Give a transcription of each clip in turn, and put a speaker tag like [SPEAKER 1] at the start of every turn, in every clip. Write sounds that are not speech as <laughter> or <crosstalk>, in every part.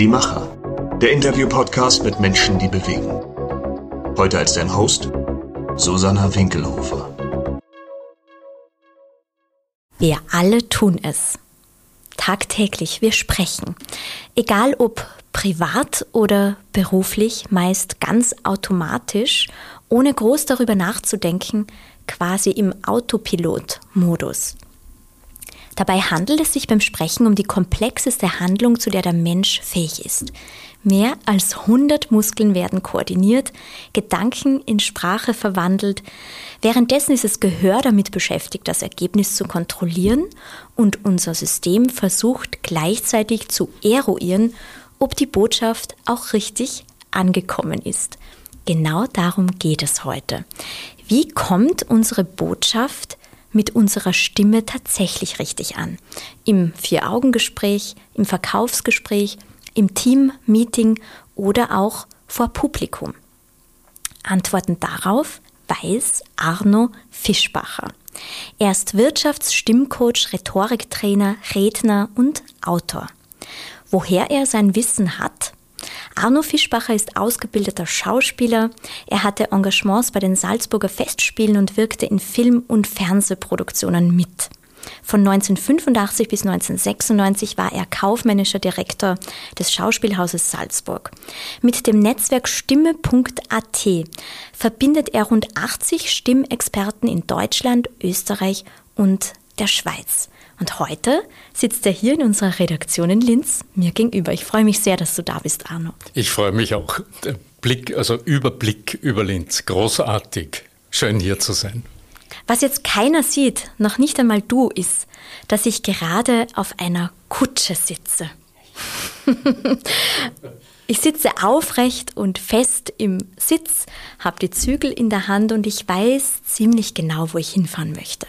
[SPEAKER 1] Die Macher. Der Interview-Podcast mit Menschen, die bewegen. Heute als dein Host Susanna Winkelhofer.
[SPEAKER 2] Wir alle tun es. Tagtäglich, wir sprechen. Egal ob privat oder beruflich, meist ganz automatisch, ohne groß darüber nachzudenken, quasi im Autopilot-Modus. Dabei handelt es sich beim Sprechen um die komplexeste Handlung, zu der der Mensch fähig ist. Mehr als 100 Muskeln werden koordiniert, Gedanken in Sprache verwandelt. Währenddessen ist das Gehör damit beschäftigt, das Ergebnis zu kontrollieren und unser System versucht gleichzeitig zu eruieren, ob die Botschaft auch richtig angekommen ist. Genau darum geht es heute. Wie kommt unsere Botschaft mit unserer Stimme tatsächlich richtig an. Im Vier-Augen-Gespräch, im Verkaufsgespräch, im Team-Meeting oder auch vor Publikum. Antworten darauf weiß Arno Fischbacher. Er ist Wirtschaftsstimmcoach, Rhetoriktrainer, Redner und Autor. Woher er sein Wissen hat, Arno Fischbacher ist ausgebildeter Schauspieler. Er hatte Engagements bei den Salzburger Festspielen und wirkte in Film- und Fernsehproduktionen mit. Von 1985 bis 1996 war er kaufmännischer Direktor des Schauspielhauses Salzburg. Mit dem Netzwerk Stimme.at verbindet er rund 80 Stimmexperten in Deutschland, Österreich und der Schweiz. Und heute sitzt er hier in unserer Redaktion in Linz mir gegenüber. Ich freue mich sehr, dass du da bist, Arno.
[SPEAKER 3] Ich freue mich auch. Der Blick, also Überblick über Linz. Großartig. Schön hier zu sein.
[SPEAKER 2] Was jetzt keiner sieht, noch nicht einmal du, ist, dass ich gerade auf einer Kutsche sitze. <laughs> ich sitze aufrecht und fest im Sitz, habe die Zügel in der Hand und ich weiß ziemlich genau, wo ich hinfahren möchte.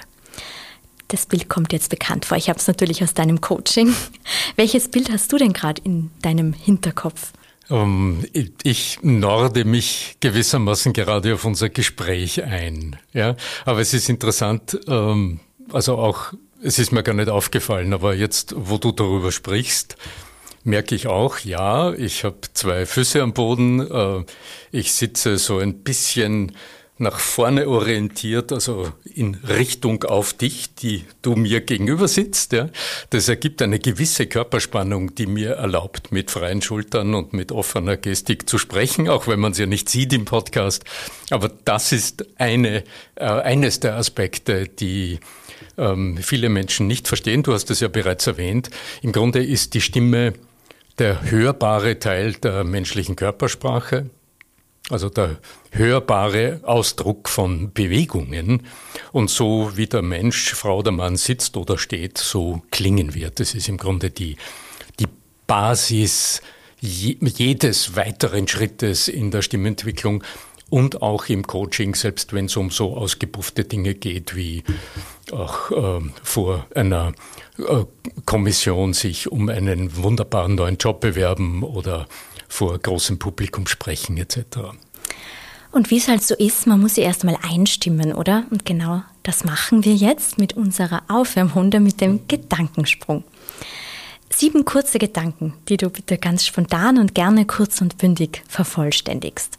[SPEAKER 2] Das Bild kommt jetzt bekannt vor. Ich habe es natürlich aus deinem Coaching. <laughs> Welches Bild hast du denn gerade in deinem Hinterkopf?
[SPEAKER 3] Um, ähm, ich norde mich gewissermaßen gerade auf unser Gespräch ein. Ja, aber es ist interessant, ähm, also auch, es ist mir gar nicht aufgefallen, aber jetzt, wo du darüber sprichst, merke ich auch, ja, ich habe zwei Füße am Boden, äh, ich sitze so ein bisschen nach vorne orientiert, also in Richtung auf dich, die du mir gegenüber sitzt. Ja. Das ergibt eine gewisse Körperspannung, die mir erlaubt, mit freien Schultern und mit offener Gestik zu sprechen, auch wenn man es ja nicht sieht im Podcast. Aber das ist eine, äh, eines der Aspekte, die ähm, viele Menschen nicht verstehen. Du hast es ja bereits erwähnt. Im Grunde ist die Stimme der hörbare Teil der menschlichen Körpersprache also der hörbare Ausdruck von Bewegungen. Und so wie der Mensch, Frau oder Mann sitzt oder steht, so klingen wird. Das ist im Grunde die, die Basis jedes weiteren Schrittes in der Stimmentwicklung und auch im Coaching, selbst wenn es um so ausgepuffte Dinge geht, wie auch äh, vor einer äh, Kommission sich um einen wunderbaren neuen Job bewerben oder vor großem Publikum sprechen etc.
[SPEAKER 2] Und wie es halt so ist, man muss sie erstmal einstimmen, oder? Und genau das machen wir jetzt mit unserer Aufwärmrunde mit dem Gedankensprung. Sieben kurze Gedanken, die du bitte ganz spontan und gerne kurz und bündig vervollständigst.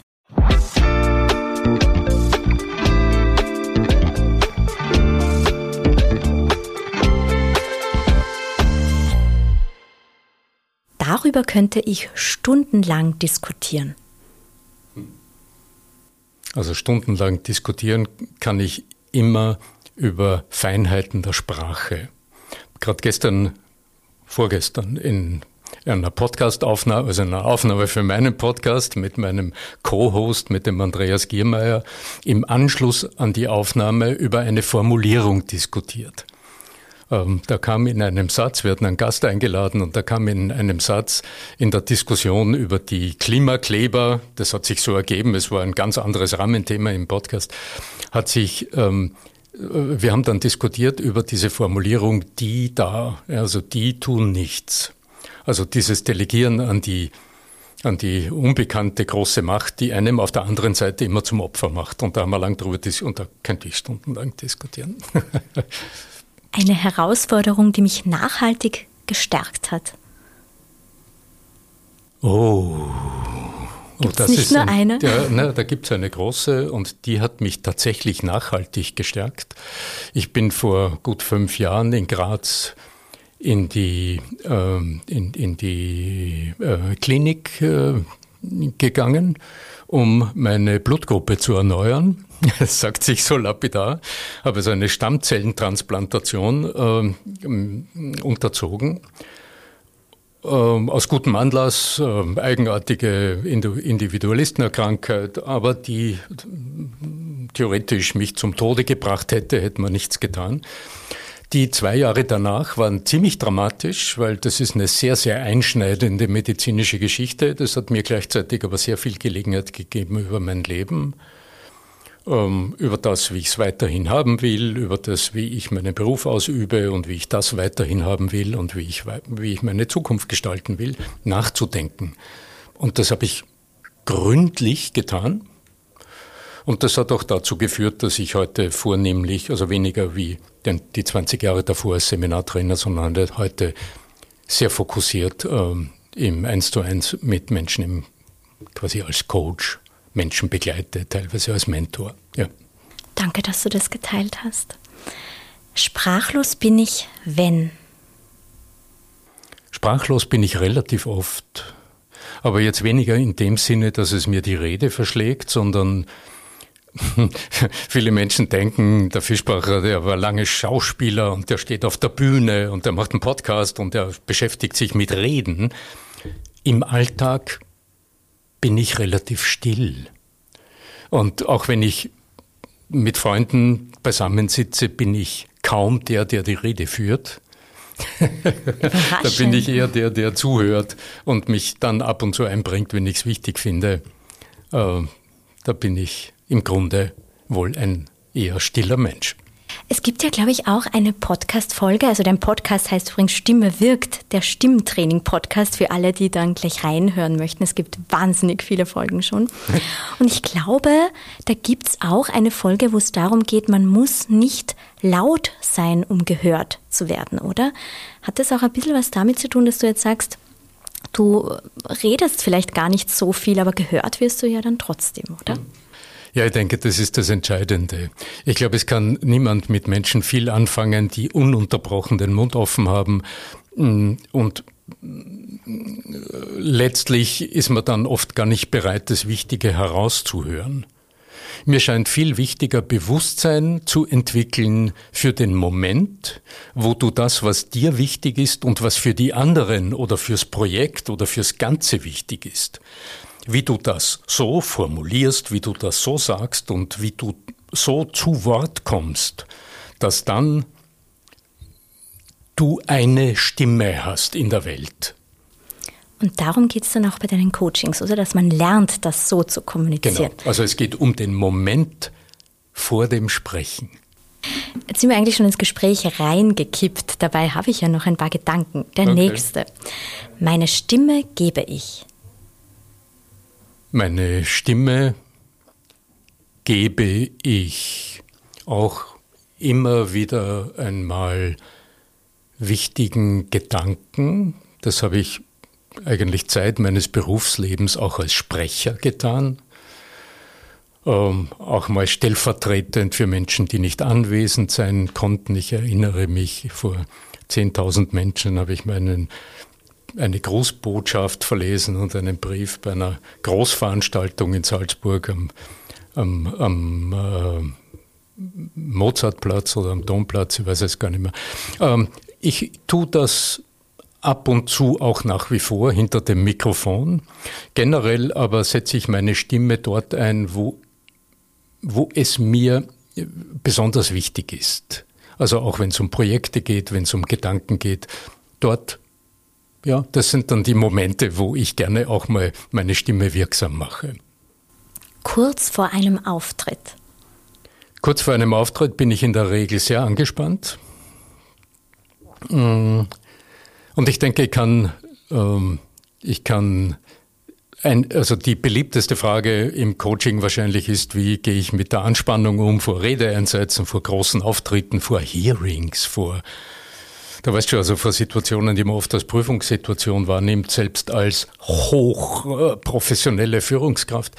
[SPEAKER 2] Darüber könnte ich stundenlang diskutieren.
[SPEAKER 3] Also stundenlang diskutieren kann ich immer über Feinheiten der Sprache. Gerade gestern, vorgestern in einer Podcast-Aufnahme, also einer Aufnahme für meinen Podcast mit meinem Co-Host, mit dem Andreas Giermeier, im Anschluss an die Aufnahme über eine Formulierung diskutiert. Ähm, da kam in einem Satz, wir hatten einen Gast eingeladen und da kam in einem Satz in der Diskussion über die Klimakleber, das hat sich so ergeben, es war ein ganz anderes Rahmenthema im Podcast, hat sich ähm, wir haben dann diskutiert über diese Formulierung, die da, also die tun nichts. Also dieses Delegieren an die, an die unbekannte große Macht, die einem auf der anderen Seite immer zum Opfer macht. Und da haben wir lang drüber diskutiert, und da könnte ich stundenlang diskutieren. <laughs>
[SPEAKER 2] eine Herausforderung, die mich nachhaltig gestärkt hat?
[SPEAKER 3] Oh.
[SPEAKER 2] Gibt es nicht nur
[SPEAKER 3] ein,
[SPEAKER 2] eine?
[SPEAKER 3] Ja, na, da gibt es eine große und die hat mich tatsächlich nachhaltig gestärkt. Ich bin vor gut fünf Jahren in Graz in die, äh, in, in die äh, Klinik äh, gegangen, um meine Blutgruppe zu erneuern. <laughs> Das sagt sich so lapidar. Habe so eine Stammzellentransplantation äh, unterzogen ähm, aus gutem Anlass, äh, eigenartige Individualistenerkrankheit, aber die theoretisch mich zum Tode gebracht hätte, hätte man nichts getan. Die zwei Jahre danach waren ziemlich dramatisch, weil das ist eine sehr, sehr einschneidende medizinische Geschichte. Das hat mir gleichzeitig aber sehr viel Gelegenheit gegeben über mein Leben ähm, über das, wie ich es weiterhin haben will, über das, wie ich meinen Beruf ausübe und wie ich das weiterhin haben will und wie ich, wie ich meine Zukunft gestalten will, nachzudenken. Und das habe ich gründlich getan. Und das hat auch dazu geführt, dass ich heute vornehmlich, also weniger wie die 20 Jahre davor als Seminartrainer, sondern heute sehr fokussiert ähm, im Eins zu eins mit Menschen im, quasi als Coach Menschen begleite, teilweise als Mentor. Ja.
[SPEAKER 2] Danke, dass du das geteilt hast. Sprachlos bin ich, wenn.
[SPEAKER 3] Sprachlos bin ich relativ oft, aber jetzt weniger in dem Sinne, dass es mir die Rede verschlägt, sondern <laughs> viele Menschen denken, der Fischbacher, der war lange Schauspieler und der steht auf der Bühne und der macht einen Podcast und der beschäftigt sich mit Reden. Im Alltag bin ich relativ still. Und auch wenn ich mit Freunden beisammensitze, bin ich kaum der, der die Rede führt. <laughs> da bin ich eher der, der zuhört und mich dann ab und zu einbringt, wenn ich es wichtig finde. Äh, da bin ich im Grunde wohl ein eher stiller Mensch.
[SPEAKER 2] Es gibt ja, glaube ich, auch eine Podcast-Folge. Also dein Podcast heißt übrigens Stimme wirkt, der Stimmtraining-Podcast für alle, die dann gleich reinhören möchten. Es gibt wahnsinnig viele Folgen schon. <laughs> Und ich glaube, da gibt es auch eine Folge, wo es darum geht, man muss nicht laut sein, um gehört zu werden, oder? Hat das auch ein bisschen was damit zu tun, dass du jetzt sagst, du redest vielleicht gar nicht so viel, aber gehört wirst du ja dann trotzdem, oder? Mhm.
[SPEAKER 3] Ja, ich denke, das ist das Entscheidende. Ich glaube, es kann niemand mit Menschen viel anfangen, die ununterbrochen den Mund offen haben mm, und mm, letztlich ist man dann oft gar nicht bereit, das Wichtige herauszuhören. Mir scheint viel wichtiger, Bewusstsein zu entwickeln für den Moment, wo du das, was dir wichtig ist und was für die anderen oder fürs Projekt oder fürs Ganze wichtig ist, wie du das so formulierst, wie du das so sagst und wie du so zu Wort kommst, dass dann du eine Stimme hast in der Welt.
[SPEAKER 2] Und darum geht es dann auch bei deinen Coachings, oder? Dass man lernt, das so zu kommunizieren.
[SPEAKER 3] Genau. Also es geht um den Moment vor dem Sprechen.
[SPEAKER 2] Jetzt sind wir eigentlich schon ins Gespräch reingekippt. Dabei habe ich ja noch ein paar Gedanken. Der okay. nächste. Meine Stimme gebe ich.
[SPEAKER 3] Meine Stimme gebe ich auch immer wieder einmal wichtigen Gedanken. Das habe ich eigentlich Zeit meines Berufslebens auch als Sprecher getan. Ähm, auch mal stellvertretend für Menschen, die nicht anwesend sein konnten. Ich erinnere mich, vor 10.000 Menschen habe ich meinen eine Grußbotschaft verlesen und einen Brief bei einer Großveranstaltung in Salzburg am, am, am äh, Mozartplatz oder am Domplatz, ich weiß es gar nicht mehr. Ähm, ich tue das ab und zu auch nach wie vor hinter dem Mikrofon. Generell aber setze ich meine Stimme dort ein, wo, wo es mir besonders wichtig ist. Also auch wenn es um Projekte geht, wenn es um Gedanken geht, dort ja, das sind dann die Momente, wo ich gerne auch mal meine Stimme wirksam mache.
[SPEAKER 2] Kurz vor einem Auftritt.
[SPEAKER 3] Kurz vor einem Auftritt bin ich in der Regel sehr angespannt. Mm. Und ich denke, ich kann, ähm, ich kann ein, also die beliebteste Frage im Coaching wahrscheinlich ist, wie gehe ich mit der Anspannung um vor Redeeinsätzen, vor großen Auftritten, vor Hearings, vor Da weißt du, also vor Situationen, die man oft als Prüfungssituation wahrnimmt, selbst als hochprofessionelle Führungskraft.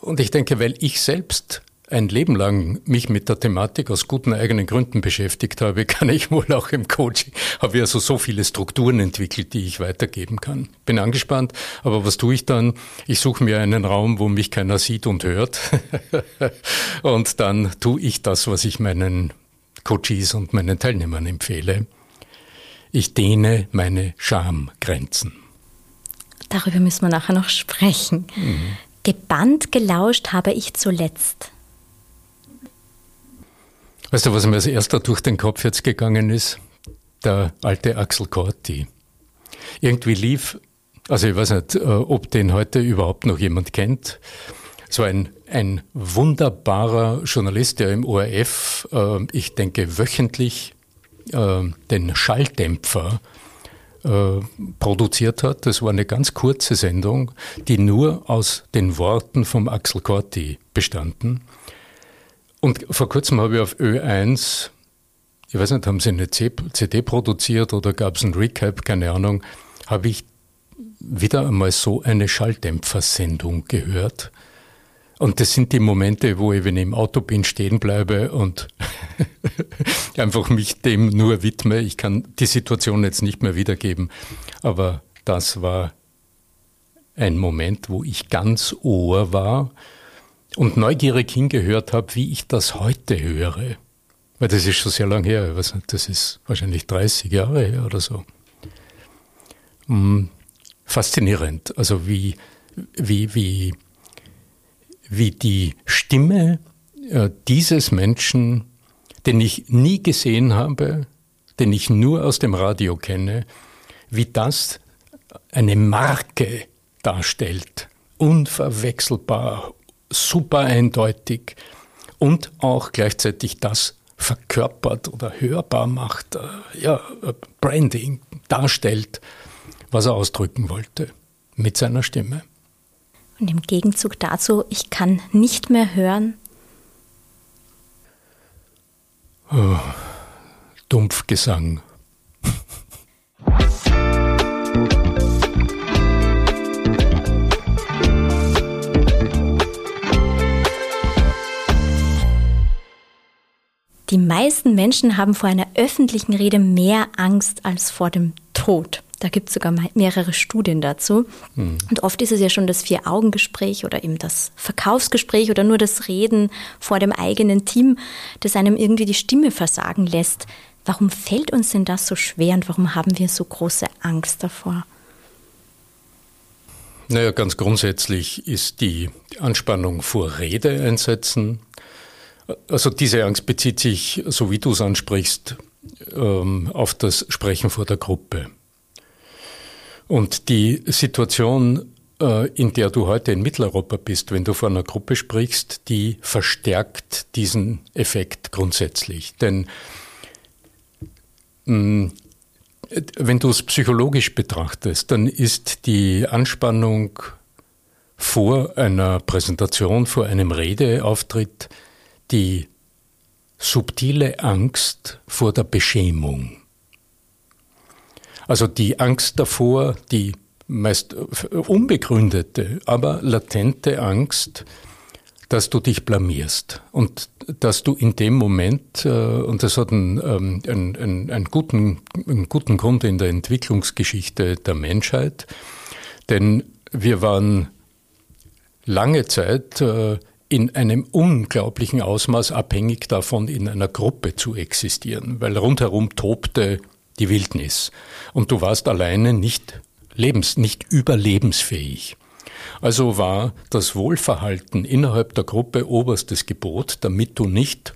[SPEAKER 3] Und ich denke, weil ich selbst ein Leben lang mich mit der Thematik aus guten eigenen Gründen beschäftigt habe, <laughs> kann ich wohl auch im Coaching, habe ich also so viele Strukturen entwickelt, die ich weitergeben kann. Bin angespannt, aber was tue ich dann? Ich suche mir einen Raum, wo mich keiner sieht und hört. <laughs> und dann tue ich das, was ich meinen Coaches und meinen Teilnehmern empfehle. Ich dehne meine Schamgrenzen.
[SPEAKER 2] Darüber müssen wir nachher noch sprechen. Mhm. Gebannt gelauscht habe ich zuletzt.
[SPEAKER 3] Weißt du, was mir als erster durch den Kopf jetzt gegangen ist? Der alte Axel Corti. Irgendwie lief, also ich weiß nicht, äh, ob den heute überhaupt noch jemand kennt. So ein, ein wunderbarer Journalist, der im ORF, äh, ich denke wöchentlich, äh, den Schalldämpfer produziert hat. Das war eine ganz kurze Sendung, die nur aus den Worten vom Axel Corti bestanden. Und vor kurzem habe ich auf Ö1, ich weiß nicht, haben sie eine CD produziert oder gab es ein Recap, keine Ahnung, habe ich wieder einmal so eine Schalldämpfersendung gehört. Und das sind die Momente, wo ich, wenn ich im Auto bin, stehen bleibe und <laughs> einfach mich dem nur widme. Ich kann die Situation jetzt nicht mehr wiedergeben, aber das war ein Moment, wo ich ganz Ohr war und neugierig hingehört habe, wie ich das heute höre. Weil das ist schon sehr lang her, das ist wahrscheinlich 30 Jahre her oder so. Hm, faszinierend, also wie, wie, wie, wie die Stimme äh, dieses Menschen, den ich nie gesehen habe, den ich nur aus dem Radio kenne, wie das eine Marke darstellt, unverwechselbar, super eindeutig und auch gleichzeitig das verkörpert oder hörbar macht, äh, ja, äh, Branding darstellt, was er ausdrücken wollte mit seiner Stimme.
[SPEAKER 2] Und im Gegenzug dazu, ich kann nicht mehr hören.
[SPEAKER 3] Oh, Dumpfgesang.
[SPEAKER 2] Die meisten Menschen haben vor einer öffentlichen Rede mehr Angst als vor dem Tod. Da gibt es sogar mehrere Studien dazu. Mhm. Und oft ist es ja schon das Vier-Augen-Gespräch oder eben das Verkaufsgespräch oder nur das Reden vor dem eigenen Team, das einem irgendwie die Stimme versagen lässt. Warum fällt uns denn das so schwer und warum haben wir so große Angst davor?
[SPEAKER 3] Naja, ganz grundsätzlich ist die Anspannung vor Rede einsetzen also diese Angst bezieht sich, so wie du es ansprichst, ähm, auf das Sprechen vor der Gruppe. Und die Situation, äh, in der du heute in Mitteleuropa bist, wenn du vor einer Gruppe sprichst, die verstärkt diesen Effekt grundsätzlich. Denn mm, wenn du es psychologisch betrachtest, dann ist die Anspannung vor einer Präsentation, vor einem Redeauftritt die subtile Angst vor der Beschämung. Also die Angst davor, die meist unbegründete, aber latente Angst, dass du dich blamierst und dass du in dem Moment, äh, und das hat einen, ähm, einen, einen, einen, guten, einen guten Grund in der Entwicklungsgeschichte der Menschheit, denn wir waren lange Zeit äh, in einem unglaublichen Ausmaß abhängig davon, in einer Gruppe zu existieren, weil rundherum tobte die Wildnis und du warst alleine nicht lebens, nicht überlebensfähig. Also war das Wohlverhalten innerhalb der Gruppe oberstes Gebot, damit du nicht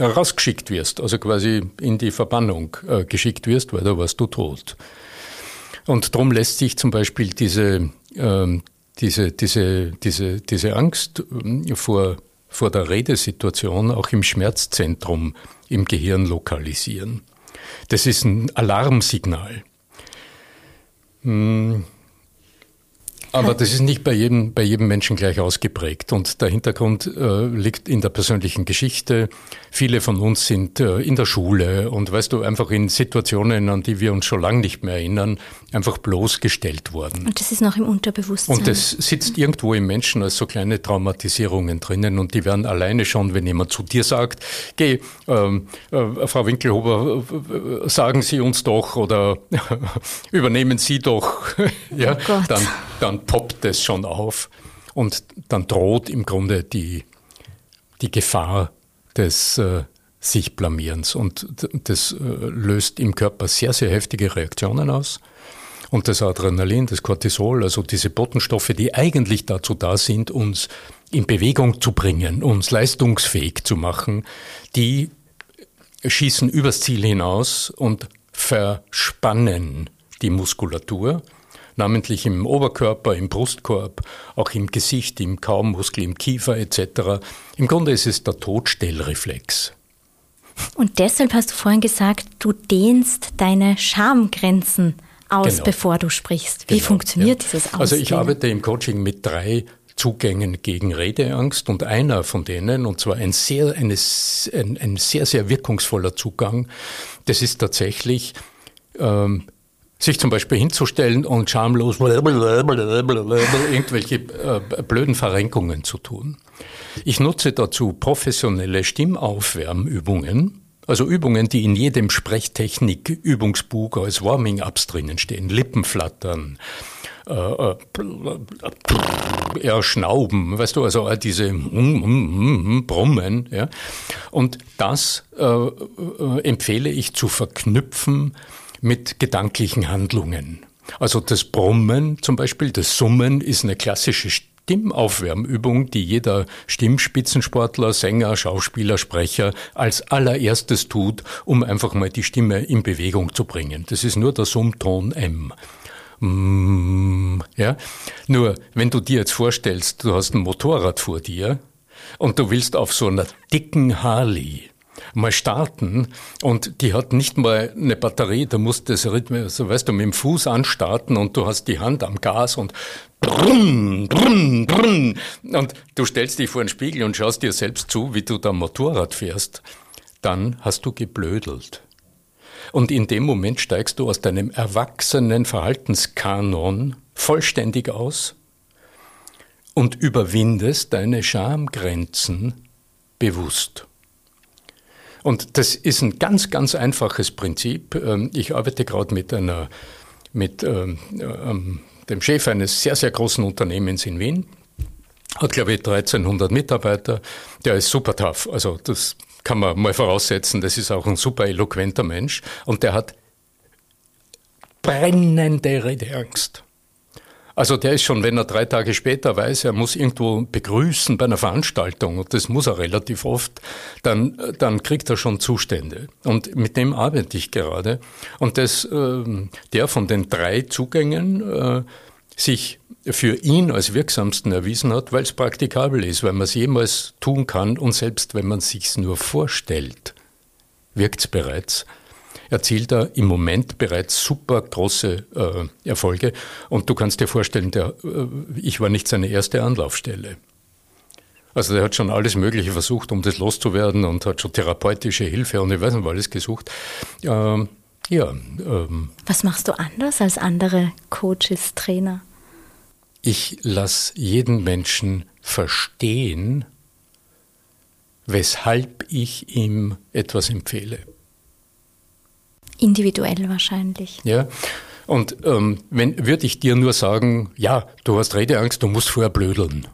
[SPEAKER 3] rausgeschickt wirst, also quasi in die Verbannung äh, geschickt wirst, weil da warst du tot. Und darum lässt sich zum Beispiel diese, ähm, diese, diese, diese, diese Angst ähm, vor, vor der Redesituation auch im Schmerzzentrum im Gehirn lokalisieren. Das ist ein Alarmsignal.
[SPEAKER 2] Hm.
[SPEAKER 3] Aber das ist nicht bei jedem, bei jedem Menschen gleich ausgeprägt. Und der Hintergrund äh, liegt in der persönlichen Geschichte. Viele von uns sind äh, in der Schule und weißt du, einfach in Situationen, an die wir uns schon lange nicht mehr erinnern, einfach bloßgestellt worden.
[SPEAKER 2] Und das ist noch im Unterbewusstsein.
[SPEAKER 3] Und das sitzt irgendwo im Menschen als so kleine Traumatisierungen drinnen und die werden alleine schon, wenn jemand zu dir sagt, geh, ähm, äh, Frau Winkelhuber, äh, sagen Sie uns doch oder <laughs> übernehmen Sie doch, <laughs> ja, oh dann, dann poppt es schon auf und dann droht im Grunde die, die Gefahr des äh, sich Blamierens und das äh, löst im Körper sehr, sehr heftige Reaktionen aus. Und das Adrenalin, das Cortisol, also diese Botenstoffe, die eigentlich dazu da sind, uns in Bewegung zu bringen, uns leistungsfähig zu machen, die schießen übers Ziel hinaus und verspannen die Muskulatur, namentlich im Oberkörper, im Brustkorb, auch im Gesicht, im Kaummuskel, im Kiefer etc. Im Grunde ist es der Todstellreflex.
[SPEAKER 2] Und deshalb hast du vorhin gesagt, du dehnst deine Schamgrenzen aus, genau. bevor du sprichst. Wie genau, funktioniert ja. dieses Ausdehnen?
[SPEAKER 3] Also ich arbeite im Coaching mit drei Zugängen gegen Redeangst und einer von denen, und zwar ein sehr, eine, ein, ein sehr, sehr wirkungsvoller Zugang, das ist tatsächlich ähm, sich zum Beispiel hinzustellen und schamlos irgendwelche äh, blöden Verrenkungen zu tun. Ich nutze dazu professionelle Stimmaufwärmübungen, also Übungen, die in jedem Sprechtechnik-Übungsbuch als Warming-Ups drinnen stehen. Lippenflattern, äh, äh, eher Schnauben, weißt du, also diese mm, mm, mm, Brummen. Ja? Und das äh, äh, empfehle ich zu verknüpfen mit gedanklichen Handlungen. Also das Brummen zum Beispiel, das Summen ist eine klassische Stimmaufwärmübung, die jeder Stimmspitzensportler, Sänger, Schauspieler, Sprecher als allererstes tut, um einfach mal die Stimme in Bewegung zu bringen. Das ist nur der Summton M. Mm, ja? Nur, wenn du dir jetzt vorstellst, du hast ein Motorrad vor dir und du willst auf so einer dicken Harley mal starten und die hat nicht mal eine Batterie, da musst das Rhythmus, so weißt du, mit dem Fuß anstarten und du hast die Hand am Gas und brunn, brunn, brunn, und du stellst dich vor den Spiegel und schaust dir selbst zu, wie du da Motorrad fährst, dann hast du geblödelt. Und in dem Moment steigst du aus deinem erwachsenen Verhaltenskanon vollständig aus und überwindest deine Schamgrenzen bewusst. Und das ist ein ganz, ganz einfaches Prinzip. Ähm, ich arbeite gerade mit einer, mit ähm, ähm, dem Chef eines sehr, sehr großen Unternehmens in Wien. Hat, glaube ich, 1300 Mitarbeiter. Der ist super tough. Also, das kann man mal voraussetzen. Das ist auch ein super eloquenter Mensch. Und der hat brennende Redeangst. Also der ist schon, wenn er drei Tage später weiß, er muss irgendwo begrüßen bei einer Veranstaltung, und das muss er relativ oft, dann, dann kriegt er schon Zustände. Und mit dem arbeite ich gerade. Und das, äh, der von den drei Zugängen äh, sich für ihn als wirksamsten erwiesen hat, weil es praktikabel ist, weil man es jemals tun kann und selbst wenn man sich nur vorstellt, wirkt es bereits erzielt er im Moment bereits super große äh, Erfolge. Und du kannst dir vorstellen, der, äh, ich war nicht seine erste Anlaufstelle. Also der hat schon alles Mögliche versucht, um das loszuwerden und hat schon therapeutische Hilfe und ich weiß nicht, alles gesucht. Ähm, ja.
[SPEAKER 2] Ähm, Was machst du anders als andere Coaches, Trainer?
[SPEAKER 3] Ich lasse jeden Menschen verstehen, weshalb ich ihm etwas empfehle.
[SPEAKER 2] Individuell wahrscheinlich.
[SPEAKER 3] Ja. Und ähm, wenn würde ich dir nur sagen, ja, du hast Redeangst, du musst vorher blödeln.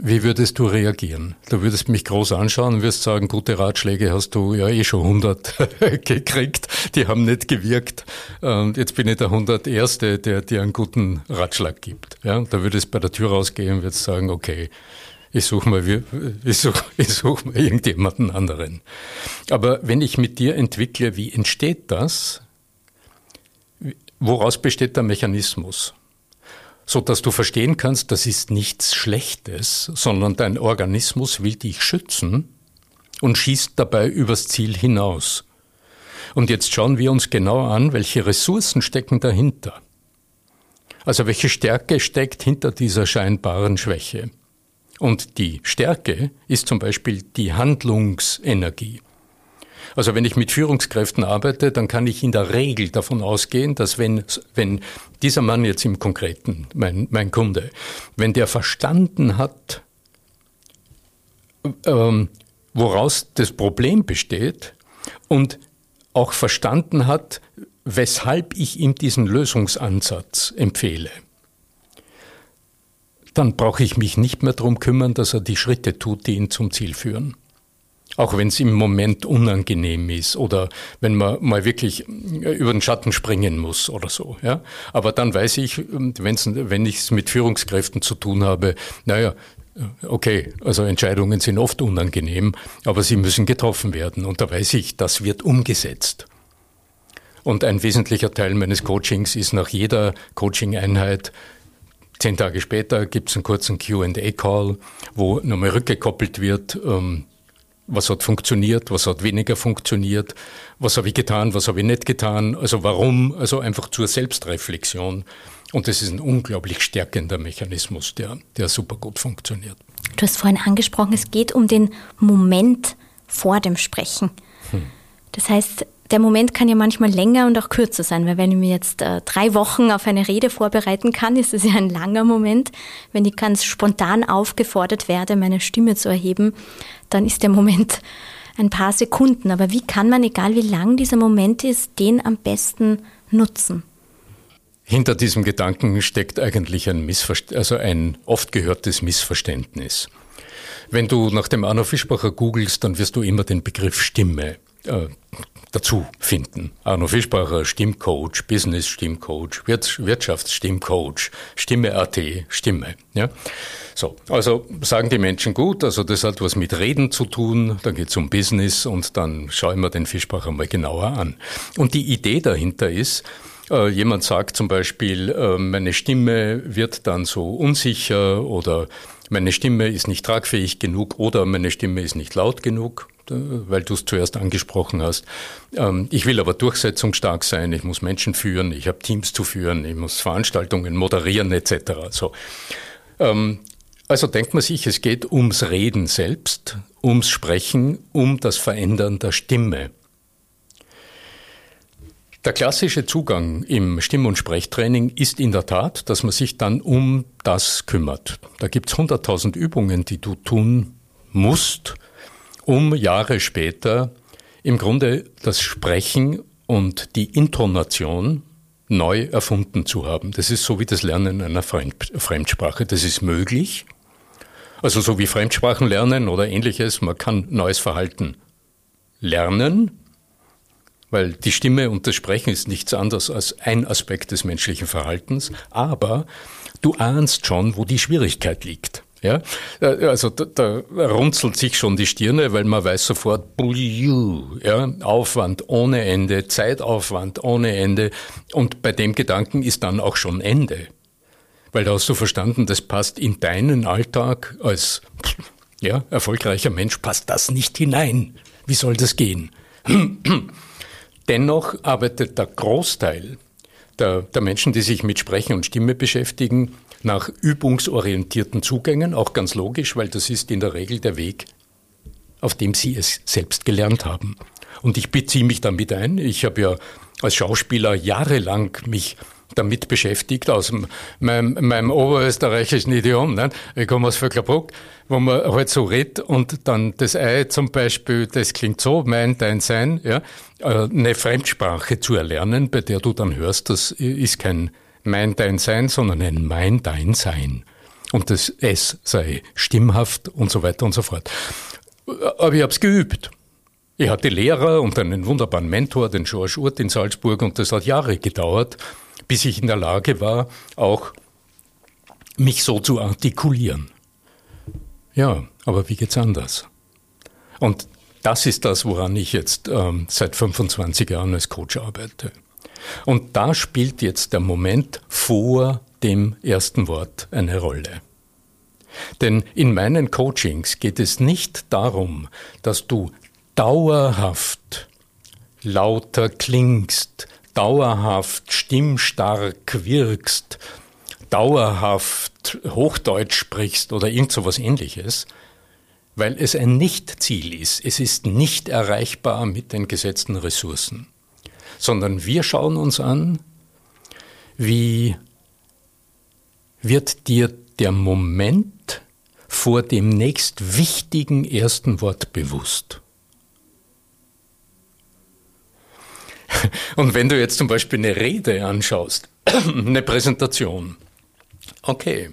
[SPEAKER 3] Wie würdest du reagieren? Du würdest mich groß anschauen und wirst sagen, gute Ratschläge hast du ja eh schon 100 <laughs> gekriegt, die haben nicht gewirkt. Und jetzt bin ich der 101. der dir einen guten Ratschlag gibt. Ja, da würdest bei der Tür rausgehen und würdest sagen, okay, ich suche mal, <laughs> ich such, ich such mal irgendjemanden anderen. Aber wenn ich mit dir entwickle, wie entsteht das? Woraus besteht der Mechanismus? So dass du verstehen kannst, das ist nichts Schlechtes, sondern dein Organismus will dich schützen und schießt dabei übers Ziel hinaus. Und jetzt schauen wir uns genau an, welche Ressourcen stecken dahinter. Also welche Stärke steckt hinter dieser scheinbaren Schwäche? Und die Stärke ist zum Beispiel die Handlungsenergie. Also wenn ich mit Führungskräften arbeite, dann kann ich in der Regel davon ausgehen, dass wenn, wenn dieser Mann jetzt im Konkreten, mein, mein Kunde, wenn der verstanden hat, ähm, woraus das Problem besteht und auch verstanden hat, weshalb ich ihm diesen Lösungsansatz empfehle, dann brauche ich mich nicht mehr darum kümmern, dass er die Schritte tut, die ihn zum Ziel führen. Auch wenn es im Moment unangenehm ist oder wenn man mal wirklich über den Schatten springen muss oder so. Ja? Aber dann weiß ich, wenn's, wenn ich es mit Führungskräften zu tun habe, naja, okay, also Entscheidungen sind oft unangenehm, aber sie müssen getroffen werden. Und da weiß ich, das wird umgesetzt. Und ein wesentlicher Teil meines Coachings ist nach jeder Coaching-Einheit Zehn Tage später gibt es einen kurzen QA-Call, wo nochmal rückgekoppelt wird, ähm, was hat funktioniert, was hat weniger funktioniert, was habe ich getan, was habe ich nicht getan, also warum, also einfach zur Selbstreflexion. Und das ist ein unglaublich stärkender Mechanismus, der, der super gut funktioniert.
[SPEAKER 2] Du hast vorhin angesprochen, es geht um den Moment vor dem Sprechen. Hm. Das heißt, der Moment kann ja manchmal länger und auch kürzer sein, weil wenn ich mir jetzt äh, drei Wochen auf eine Rede vorbereiten kann, ist es ja ein langer Moment. Wenn ich ganz spontan aufgefordert werde, meine Stimme zu erheben, dann ist der Moment <laughs> ein paar Sekunden. Aber wie kann man, egal wie lang dieser Moment ist, den am besten nutzen?
[SPEAKER 3] Hinter diesem Gedanken steckt eigentlich ein, Missverst also ein oft gehörtes Missverständnis. Wenn du nach dem Arno Fischbacher googelst, dann wirst du immer den Begriff Stimme äh, dazu finden. Arno Fischbacher, Stimmcoach, Business Stimmcoach, Wirtschaftsstimmcoach, Stimme AT, Stimme. Ja? So, also sagen die Menschen gut, also das hat was mit Reden zu tun, dann geht es um Business und dann schauen wir den Fischbacher mal genauer an. Und die Idee dahinter ist, äh, jemand sagt zum Beispiel, äh, meine Stimme wird dann so unsicher oder meine Stimme ist nicht tragfähig genug oder meine Stimme ist nicht laut genug weil du es zuerst angesprochen hast. Ähm, ich will aber durchsetzungsstark sein, ich muss Menschen führen, ich habe Teams zu führen, ich muss Veranstaltungen moderieren etc. So. Ähm, also denkt man sich, es geht ums Reden selbst, ums Sprechen, um das Verändern der Stimme. Der klassische Zugang im Stimm- und Sprechtraining ist in der Tat, dass man sich dann um das kümmert. Da gibt es 100.000 Übungen, die du tun musst, um Jahre später im Grunde das Sprechen und die Intonation neu erfunden zu haben. Das ist so wie das Lernen einer Fremdsprache. Das ist möglich. Also so wie Fremdsprachen lernen oder ähnliches. Man kann neues Verhalten lernen, weil die Stimme und das Sprechen ist nichts anderes als ein Aspekt des menschlichen Verhaltens. Aber du ahnst schon, wo die Schwierigkeit liegt. Ja, äh, also da, da runzelt sich schon die Stirne, weil man weiß sofort, ja, Aufwand ohne Ende, Zeitaufwand ohne Ende. Und bei dem Gedanken ist dann auch schon Ende. Weil da hast du verstanden, das passt in deinen Alltag als ja, erfolgreicher Mensch, passt das nicht hinein. Wie soll das gehen? <clears throat> Dennoch arbeitet der Großteil der, der Menschen, die sich mit Sprechen und Stimme beschäftigen, nach übungsorientierten Zugängen, auch ganz logisch, weil das ist in der Regel der Weg, auf dem sie es selbst gelernt haben. Und ich beziehe mich damit ein. Ich habe ja als Schauspieler jahrelang mich damit beschäftigt, aus meinem, meinem oberösterreichischen Idiom. Ne? Ich komme aus Vöcklerbruck, wo man halt so redet und dann das Ei zum Beispiel, das klingt so, mein, dein, sein, ja, äh, eine Fremdsprache zu erlernen, bei der du dann hörst, das ist kein mein Dein Sein, sondern ein Mein Dein Sein. Und das S sei stimmhaft und so weiter und so fort. Aber ich habe es geübt. Ich hatte Lehrer und einen wunderbaren Mentor, den George Urt in Salzburg, und das hat Jahre gedauert, bis ich in der Lage war, auch mich so zu artikulieren. Ja, aber wie geht's anders? Und das ist das, woran ich jetzt ähm, seit 25 Jahren als Coach arbeite. Und da spielt jetzt der Moment vor dem ersten Wort eine Rolle. Denn in meinen Coachings geht es nicht darum, dass du dauerhaft lauter klingst, dauerhaft stimmstark wirkst, dauerhaft Hochdeutsch sprichst oder irgend so was ähnliches, weil es ein Nicht-Ziel ist. Es ist nicht erreichbar mit den gesetzten Ressourcen, sondern wir schauen uns an, wie wird dir der Moment vor dem nächst wichtigen ersten Wort bewusst. Und wenn du jetzt zum Beispiel eine Rede anschaust, <clears throat> eine Präsentation, okay,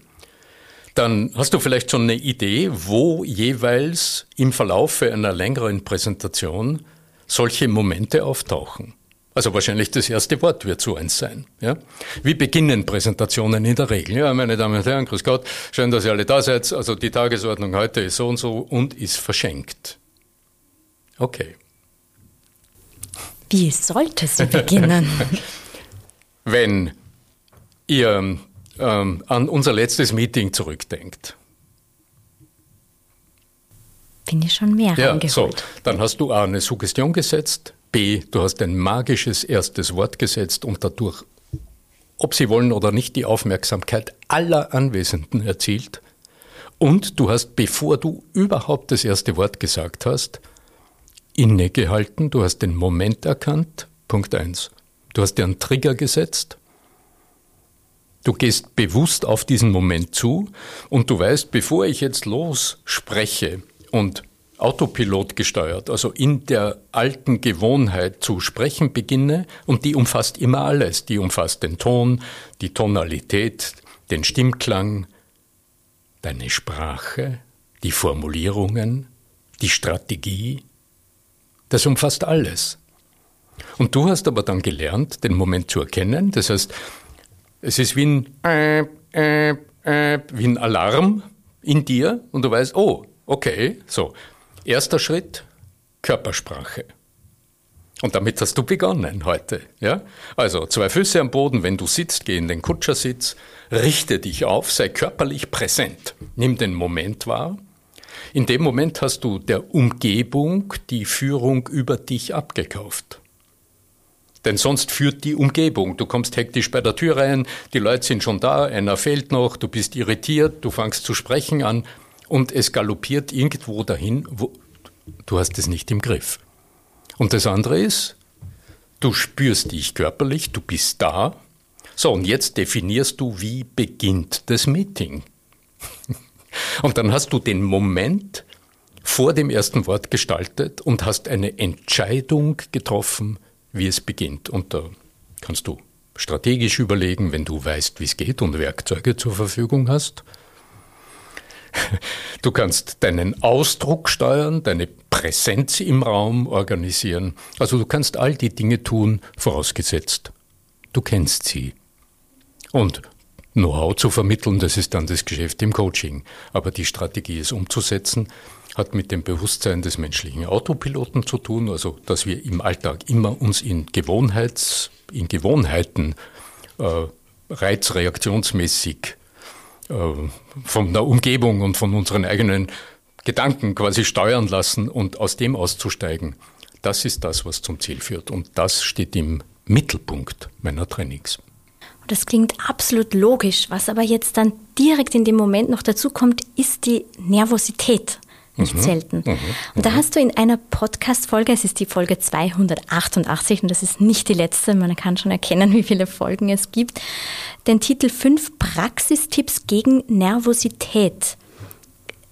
[SPEAKER 3] dann hast du vielleicht schon eine Idee, wo jeweils im Verlauf einer längeren Präsentation solche Momente auftauchen. Also wahrscheinlich das erste Wort wird so eins sein. Ja? Wie beginnen Präsentationen in der Regel? Ja, meine Damen und Herren, grüß Gott, schön, dass ihr alle da seid. Also die Tagesordnung heute ist so und so und ist verschenkt. Okay.
[SPEAKER 2] Wie sollte sie beginnen? <laughs>
[SPEAKER 3] Wenn ihr ähm, an unser letztes Meeting zurückdenkt.
[SPEAKER 2] Bin ich schon mehr
[SPEAKER 3] ja, So, dann hast du A, eine Suggestion gesetzt, B, du hast ein magisches erstes Wort gesetzt und dadurch, ob sie wollen oder nicht, die Aufmerksamkeit aller Anwesenden erzielt. Und du hast, bevor du überhaupt das erste Wort gesagt hast, innegehalten, du hast den Moment erkannt, Punkt eins. Du hast dir einen Trigger gesetzt, Du gehst bewusst auf diesen Moment zu und du weißt, bevor ich jetzt los spreche und Autopilot gesteuert, also in der alten Gewohnheit zu sprechen beginne, und die umfasst immer alles. Die umfasst den Ton, die Tonalität, den Stimmklang, deine Sprache, die Formulierungen, die Strategie. Das umfasst alles. Und du hast aber dann gelernt, den Moment zu erkennen. Das heißt, es ist wie ein, äh, äh, äh, wie ein Alarm in dir und du weißt, oh, okay, so. Erster Schritt, Körpersprache. Und damit hast du begonnen heute. Ja? Also zwei Füße am Boden, wenn du sitzt, geh in den Kutschersitz, richte dich auf, sei körperlich präsent, nimm den Moment wahr. In dem Moment hast du der Umgebung die Führung über dich abgekauft. Denn sonst führt die Umgebung. Du kommst hektisch bei der Tür rein, die Leute sind schon da, einer fehlt noch, du bist irritiert, du fangst zu sprechen an und es galoppiert irgendwo dahin, wo du hast es nicht im Griff. Und das andere ist, du spürst dich körperlich, du bist da. So, und jetzt definierst du, wie beginnt das Meeting. <laughs> und dann hast du den Moment vor dem ersten Wort gestaltet und hast eine Entscheidung getroffen, wie es beginnt. Und da kannst du strategisch überlegen, wenn du weißt, wie es geht und Werkzeuge zur Verfügung hast. <laughs> Du kannst deinen Ausdruck steuern, deine Präsenz im Raum organisieren. Also du kannst all die Dinge tun, vorausgesetzt, du kennst sie. Und Know-how zu vermitteln, das ist dann das Geschäft im Coaching. Aber die Strategie ist umzusetzen, hat mit dem Bewusstsein des menschlichen Autopiloten zu tun, also dass wir im Alltag immer uns in, Gewohnheits, in Gewohnheiten äh, reizreaktionsmäßig von der Umgebung und von unseren eigenen Gedanken quasi steuern lassen und aus dem auszusteigen. Das ist das, was zum Ziel führt. Und das steht im Mittelpunkt meiner Trainings.
[SPEAKER 2] Das klingt absolut logisch. Was aber jetzt dann direkt in dem Moment noch dazu kommt, ist die Nervosität nicht mhm. selten. Mhm. Und da mhm. hast du in einer Podcast-Folge, es ist die Folge 288 und das ist nicht die letzte, man kann schon erkennen, <laughs> wie viele Folgen es gibt, den Titel 5 Praxistipps gegen Nervosität.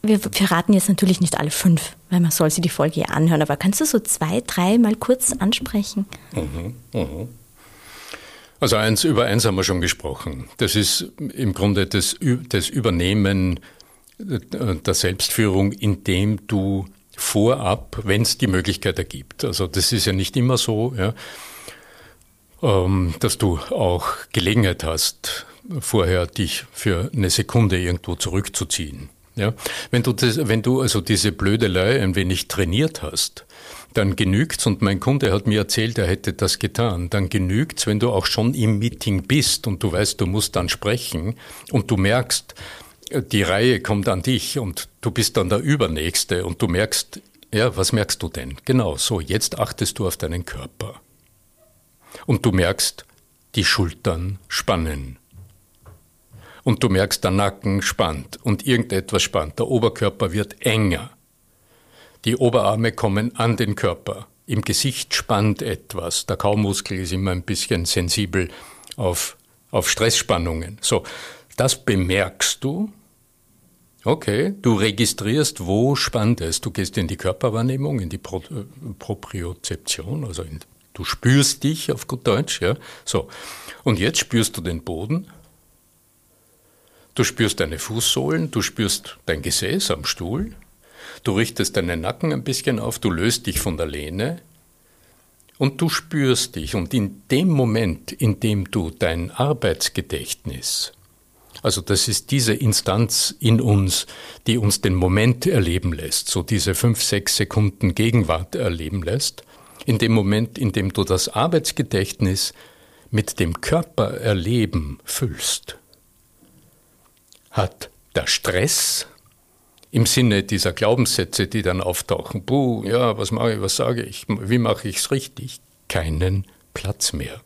[SPEAKER 2] Wir verraten jetzt natürlich nicht alle fünf, weil man soll sich die Folge ja anhören, aber kannst du so zwei, drei mal kurz ansprechen? Mhm.
[SPEAKER 3] Mhm. Also eins über eins haben wir schon gesprochen. Das ist im Grunde das, das Übernehmen der Selbstführung, indem du vorab, wenn es die Möglichkeit ergibt, also das ist ja nicht immer so, ja, ähm, dass du auch Gelegenheit hast, vorher dich für eine Sekunde irgendwo zurückzuziehen. Ja? Wenn, du das, wenn du also diese Blödelei ein wenig trainiert hast, dann genügt's, und mein Kunde hat mir erzählt, er hätte das getan, dann genügt's, wenn du auch schon im Meeting bist und du weißt, du musst dann sprechen und du merkst, die Reihe kommt an dich und du bist dann der Übernächste und du merkst, ja, was merkst du denn? Genau, so, jetzt achtest du auf deinen Körper. Und du merkst, die Schultern spannen. und du merkst, der Nacken spannt und irgendetwas spannt, der Oberkörper wird enger. Die Oberarme kommen an den Körper. Im Gesicht spannt etwas. Der Kaumuskel ist immer ein bisschen sensibel auf, auf Stressspannungen. So, das bemerkst du. Okay, du registrierst, wo spannt es. Du gehst in die Körperwahrnehmung, in die Pro äh, Propriozeption, also in, du spürst dich auf gut Deutsch, ja. So. Und jetzt spürst du den Boden. Du spürst deine Fußsohlen, du spürst dein Gesäß am Stuhl. Du richtest deinen Nacken ein bisschen auf, du löst dich von der Lehne und du spürst dich. Und in dem Moment, in dem du dein Arbeitsgedächtnis, also das ist diese Instanz in uns, die uns den Moment erleben lässt, so diese fünf, sechs Sekunden Gegenwart erleben lässt, in dem Moment, in dem du das Arbeitsgedächtnis mit dem Körpererleben füllst, hat der Stress im Sinne dieser Glaubenssätze, die dann auftauchen, buh, ja, was mache ich, was sage ich, wie mache ich es richtig, keinen Platz mehr.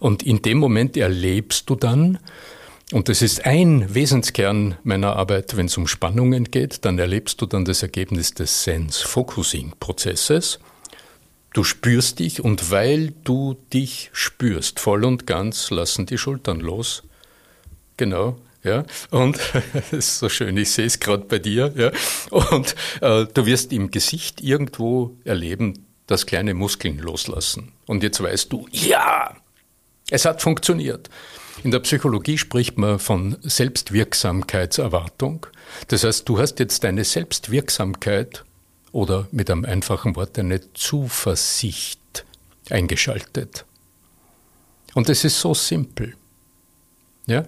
[SPEAKER 3] Und in dem Moment erlebst du dann, und das ist ein Wesenskern meiner Arbeit, wenn es um Spannungen geht, dann erlebst du dann das Ergebnis des Sense-Focusing-Prozesses. Du spürst dich und weil du dich spürst, voll und ganz, lassen die Schultern los. Genau, ja, und <laughs> das ist so schön, ich sehe es gerade bei dir. Ja, und äh, du wirst im Gesicht irgendwo erleben, dass kleine Muskeln loslassen. Und jetzt weißt du, ja, es hat funktioniert. In der Psychologie spricht man von Selbstwirksamkeitserwartung. Das heißt, du hast jetzt deine Selbstwirksamkeit oder mit einem einfachen Wort eine Zuversicht eingeschaltet. Und es ist so simpel. Ja?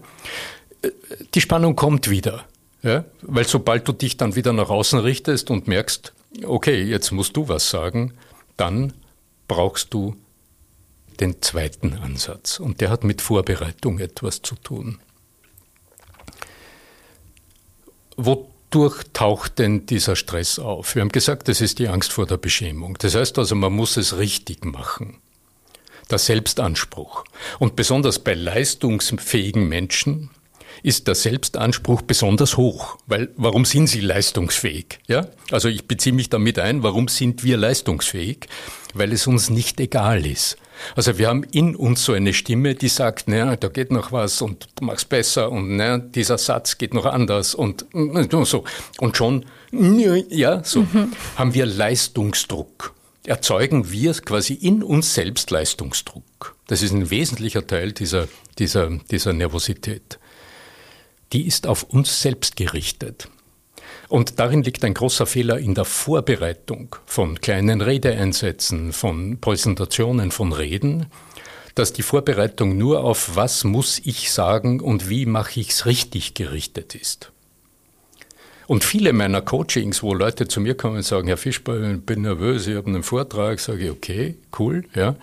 [SPEAKER 3] die Spannung kommt wieder. Ja? Weil sobald du dich dann wieder nach außen richtest und merkst, okay, jetzt musst du was sagen, dann brauchst du den zweiten Ansatz. Und der hat mit Vorbereitung etwas zu tun. Wodurch taucht denn dieser Stress auf? Wir haben gesagt, das ist die Angst vor der Beschämung. Das heißt also, man muss es richtig machen. Der Selbstanspruch. Und besonders bei leistungsfähigen Menschen ist der Selbstanspruch besonders hoch, weil warum sind sie leistungsfähig? Ja? Also ich beziehe mich damit ein, warum sind wir leistungsfähig? Weil es uns nicht egal ist. Also wir haben in uns so eine Stimme, die sagt, naja, da geht noch was und du machst besser und naja, dieser Satz geht noch anders und so. Und schon, ja, so mhm. haben wir Leistungsdruck. Erzeugen wir quasi in uns selbst Leistungsdruck. Das ist ein wesentlicher Teil dieser, dieser, dieser Nervosität die ist auf uns selbst gerichtet. Und darin liegt ein großer Fehler in der Vorbereitung von kleinen Redeeinsätzen, von Präsentationen, von Reden, dass die Vorbereitung nur auf was muss ich sagen und wie mache ich es richtig gerichtet ist. Und viele meiner Coachings, wo Leute zu mir kommen und sagen, Herr Fischball, ich bin nervös, ich habe einen Vortrag, sage ich, okay, cool, ja.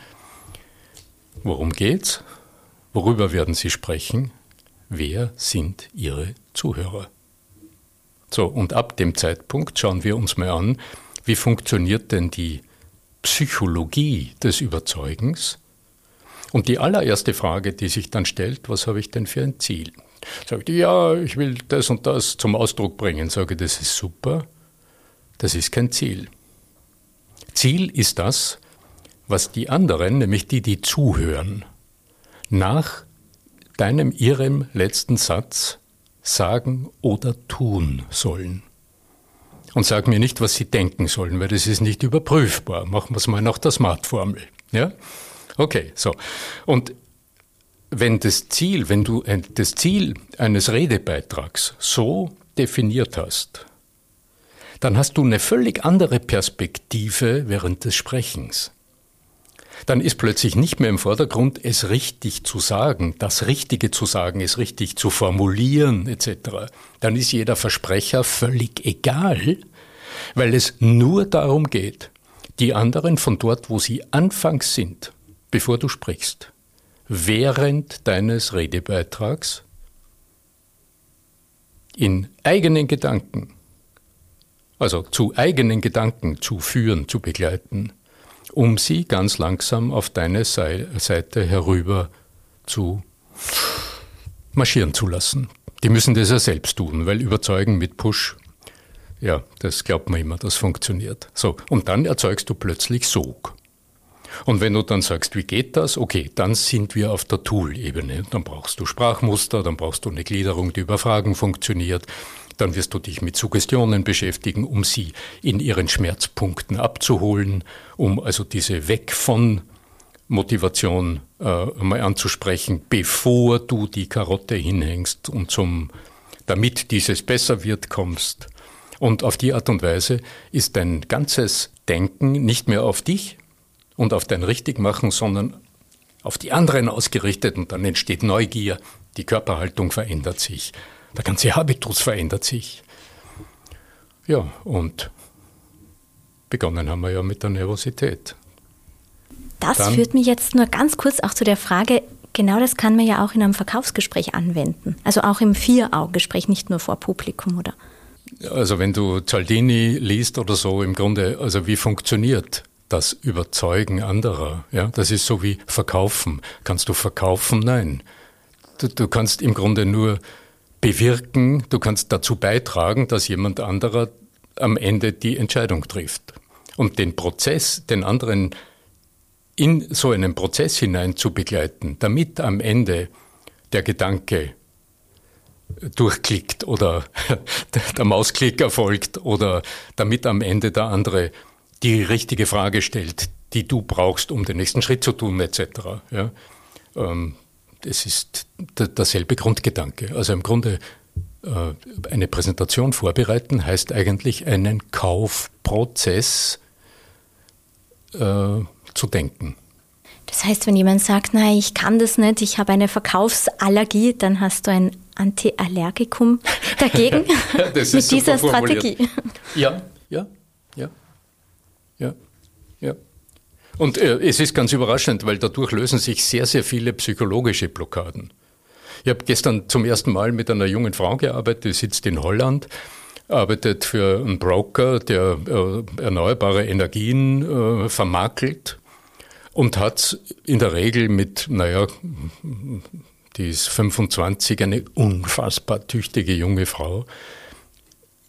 [SPEAKER 3] Worum geht's? Worüber werden Sie sprechen? wer sind Ihre Zuhörer? So, und ab dem Zeitpunkt schauen wir uns mal an, wie funktioniert denn die Psychologie des Überzeugens? Und die allererste Frage, die sich dann stellt, was habe ich denn für ein Ziel? Sagt ja, ich will das und das zum Ausdruck bringen. Sage, das ist super. Das ist kein Ziel. Ziel ist das, was die anderen, nämlich die, die zuhören, nach deinem, ihrem letzten Satz sagen oder tun sollen. Und sag mir nicht, was sie denken sollen, weil das ist nicht überprüfbar. Machen wir es mal nach der Smart-Formel. Ja? Okay, so. Und wenn das Ziel, wenn du das Ziel eines Redebeitrags so definiert hast, dann hast du eine völlig andere Perspektive während des Sprechens dann ist plötzlich nicht mehr im Vordergrund, es richtig zu sagen, das Richtige zu sagen, es richtig zu formulieren etc. Dann ist jeder Versprecher völlig egal, weil es nur darum geht, die anderen von dort, wo sie anfangs sind, bevor du sprichst, während deines Redebeitrags in eigenen Gedanken, also zu eigenen Gedanken zu führen, zu begleiten um sie ganz langsam auf deine Seite herüber zu marschieren zu lassen. Die müssen das ja selbst tun, weil überzeugen mit Push, ja, das glaubt man immer, das funktioniert. So, und dann erzeugst du plötzlich Sog. Und wenn du dann sagst, wie geht das? Okay, dann sind wir auf der Tool-Ebene. Dann brauchst du Sprachmuster, dann brauchst du eine Gliederung, die über Fragen funktioniert. Dann wirst du dich mit Suggestionen beschäftigen, um sie in ihren Schmerzpunkten abzuholen, um also diese Weg von Motivation äh, mal anzusprechen, bevor du die Karotte hinhängst und zum, damit dieses besser wird, kommst. Und auf die Art und Weise ist dein ganzes Denken nicht mehr auf dich und auf dein Richtigmachen, sondern auf die anderen ausgerichtet und dann entsteht Neugier, die Körperhaltung verändert sich, der ganze Habitus verändert sich. Ja, und begonnen haben wir ja mit der Nervosität.
[SPEAKER 2] Das Dann, führt mich jetzt nur ganz kurz auch zu der Frage, genau das kann man ja auch in einem Verkaufsgespräch anwenden. Also auch im Vier-Augen-Gespräch, nicht nur vor Publikum, oder?
[SPEAKER 3] Also wenn du Cialdini liest oder so, im Grunde, also wie funktioniert das Überzeugen anderer? Ja, das ist so wie Verkaufen. Kannst du verkaufen? Nein. Du, du kannst im Grunde nur bewirken, du kannst dazu beitragen, dass jemand anderer am Ende die Entscheidung trifft. Und den Prozess, den anderen in so einen Prozess hinein zu begleiten, damit am Ende der Gedanke durchklickt oder <laughs> der Mausklick erfolgt oder damit am Ende der andere die richtige Frage stellt, die du brauchst, um den nächsten Schritt zu tun, etc. Ja, ähm, das ist derselbe Grundgedanke. Also im Grunde äh, eine Präsentation vorbereiten heißt eigentlich einen Kaufprozess äh, zu denken.
[SPEAKER 2] Das heißt, wenn jemand sagt, nein, ich kann das nicht, ich habe eine Verkaufsallergie, dann hast du ein Antiallergikum <laughs> dagegen <laughs> mit dieser Strategie.
[SPEAKER 3] Ja, ja, ja, ja, ja. Und äh, es ist ganz überraschend, weil dadurch lösen sich sehr, sehr viele psychologische Blockaden. Ich habe gestern zum ersten Mal mit einer jungen Frau gearbeitet, die sitzt in Holland arbeitet für einen Broker, der äh, erneuerbare Energien äh, vermakelt und hat in der Regel mit, naja, die ist 25, eine unfassbar tüchtige junge Frau.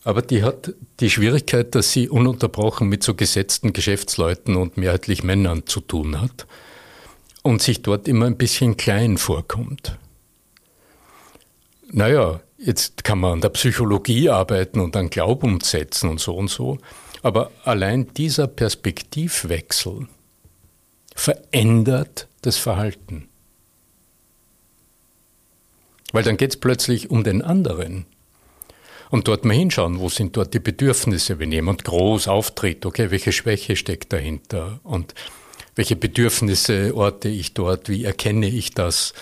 [SPEAKER 3] Aber die hat die Schwierigkeit, dass sie ununterbrochen mit so gesetzten Geschäftsleuten und mehrheitlich Männern zu tun hat und sich dort immer ein bisschen klein vorkommt. Naja, Jetzt kann man an der Psychologie arbeiten und an Glaubenssätzen und so und so. Aber allein dieser Perspektivwechsel verändert das Verhalten. Weil dann geht es plötzlich um den anderen. Und dort mal hinschauen, wo sind dort die Bedürfnisse, wenn jemand groß auftritt, okay, welche Schwäche steckt dahinter und welche Bedürfnisse orte ich dort, wie erkenne ich das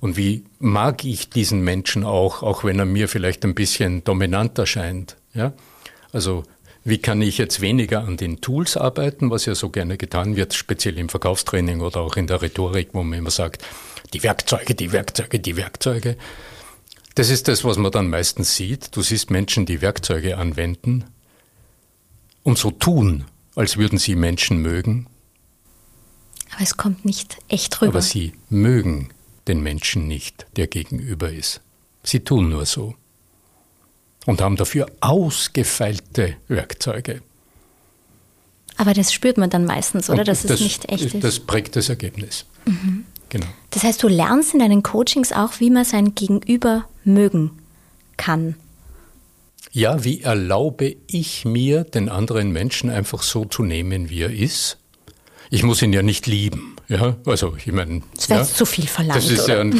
[SPEAKER 3] und wie mag ich diesen Menschen auch, auch wenn er mir vielleicht ein bisschen dominant erscheint. Ja? Also wie kann ich jetzt weniger an den Tools arbeiten, was ja so gerne getan wird, speziell im Verkaufstraining oder auch in der Rhetorik, wo man immer sagt, die Werkzeuge, die Werkzeuge, die Werkzeuge. Das ist das, was man dann meistens sieht. Du siehst Menschen, die Werkzeuge anwenden und so tun, als würden sie Menschen mögen.
[SPEAKER 2] Aber es kommt nicht echt rüber.
[SPEAKER 3] Aber sie mögen den Menschen nicht, der gegenüber ist. Sie tun nur so und haben dafür ausgefeilte Werkzeuge.
[SPEAKER 2] Aber das spürt man dann meistens, oder? Dass
[SPEAKER 3] das,
[SPEAKER 2] es nicht echt ist.
[SPEAKER 3] Das prägt das Ergebnis. Mhm.
[SPEAKER 2] Genau. Das heißt, du lernst in deinen Coachings auch, wie man sein Gegenüber mögen kann.
[SPEAKER 3] Ja, wie erlaube ich mir, den anderen Menschen einfach so zu nehmen, wie er ist? Ich muss ihn ja nicht lieben. Ja, also ich meine.
[SPEAKER 2] Das wäre
[SPEAKER 3] ja,
[SPEAKER 2] zu viel verlangt.
[SPEAKER 3] Das ist oder? ja ein,